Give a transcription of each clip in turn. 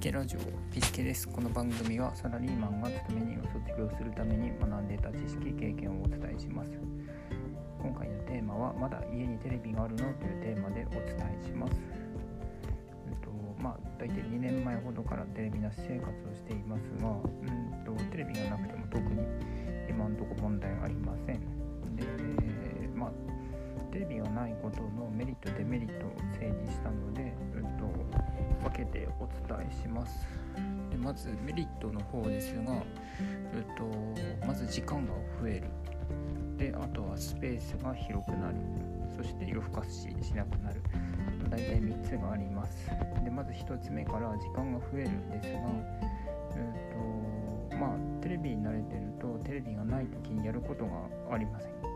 ケラジオピスケです。この番組はサラリーマンが勤め人を卒業するために学んでいた知識経験をお伝えします。今回のテーマはまだ家にテレビがあるのというテーマでお伝えします。えっとまあ大体2年前ほどからテレビなし生活をしていますがうんとテレビがなくても特に今のとこ問題ありません。でまあテレビがないことのメリットデメリットを整理したので、うんと、けてお伝えします。でまずメリットの方ですが、うんと、まず時間が増える。であとはスペースが広くなる。そして夜更かししなくなる。大体3つがあります。でまず1つ目から時間が増えるんですが、うんとまあ、テレビに慣れてるとテレビがない時にやることがありません。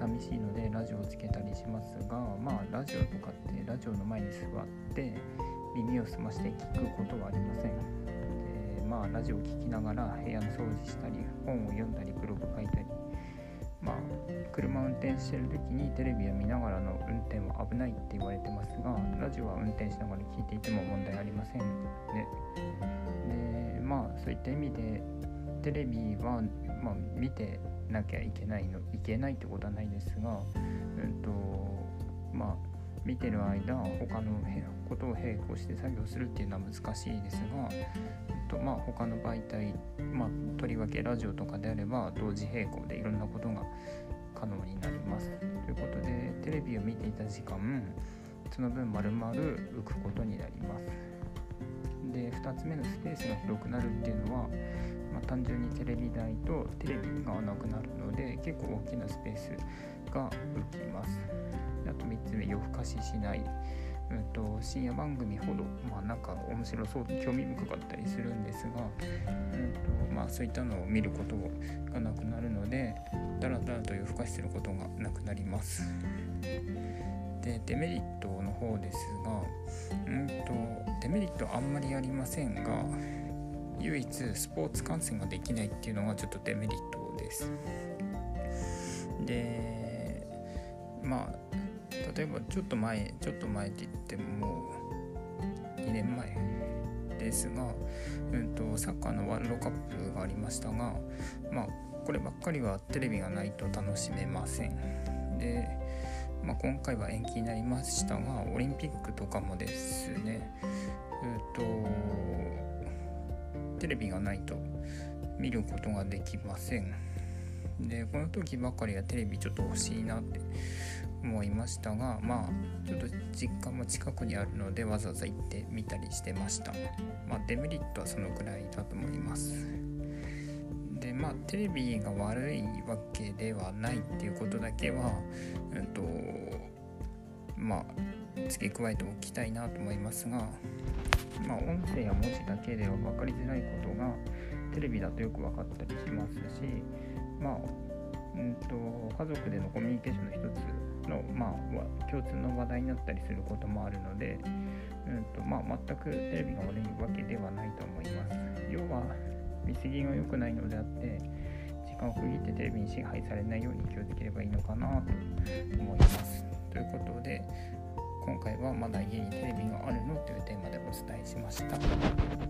寂しいのでラジオをつけたりしますがまあラジオとかってラジオの前に座って耳を澄まして聞くことはありません。でまあラジオを聴きながら部屋の掃除したり本を読んだりブログ書いたりまあ車を運転してる時にテレビを見ながらの運転は危ないって言われてますがラジオは運転しながら聞いていても問題ありません。ねでまあそういった意味でテレビは、まあ、見てなきゃいけないのいけないってことはないですが、うんとまあ、見てる間他のことを並行して作業するっていうのは難しいですが、うんとまあ、他の媒体、まあ、とりわけラジオとかであれば同時並行でいろんなことが可能になります。ということでテレビを見ていた時間その分丸々浮くことになります。で2つ目のスペースが広くなるっていうのはまあ、単純にテレビ台とテレビがなくなるので結構大きなスペースが浮きます。あと3つ目夜更かししない。うんと、深夜番組ほど、まあ、なんか面白そう興味深かったりするんですが、うんとまあ、そういったのを見ることがなくなるのでだらだらと夜更かしすることがなくなります。でデメリットの方ですが、うんとデメリットあんまりありませんが唯一スポーツ観戦ができないっていうのがちょっとデメリットです。でまあ例えばちょっと前ちょっと前って言ってももう2年前ですが、うんと、サッカーのワールドカップがありましたがまあこればっかりはテレビがないと楽しめません。で、まあ、今回は延期になりましたがオリンピックとかもですねうんとテレビがないと見ることができません。でこの時ばかりはテレビちょっと欲しいなって思いましたがまあちょっと実家も近くにあるのでわざわざ行ってみたりしてました。まあデメリットはそのくらいだと思います。でまあテレビが悪いわけではないっていうことだけはうんとまあ付け加えておきたいなと思いますがまあ、音声や文字だけでは分かりづらいことがテレビだとよく分かったりしますし、まあうんと、家族でのコミュニケーションの一つの、まあ、共通の話題になったりすることもあるので、うんとまあ、全くテレビが悪いわけではないと思います。要は見過ぎが良くないのであって時間を区切ってテレビに支配されないように気をつければいいのかなと思います。ということで今回はまだ家にテレビがあるのというテーマでお伝えしました。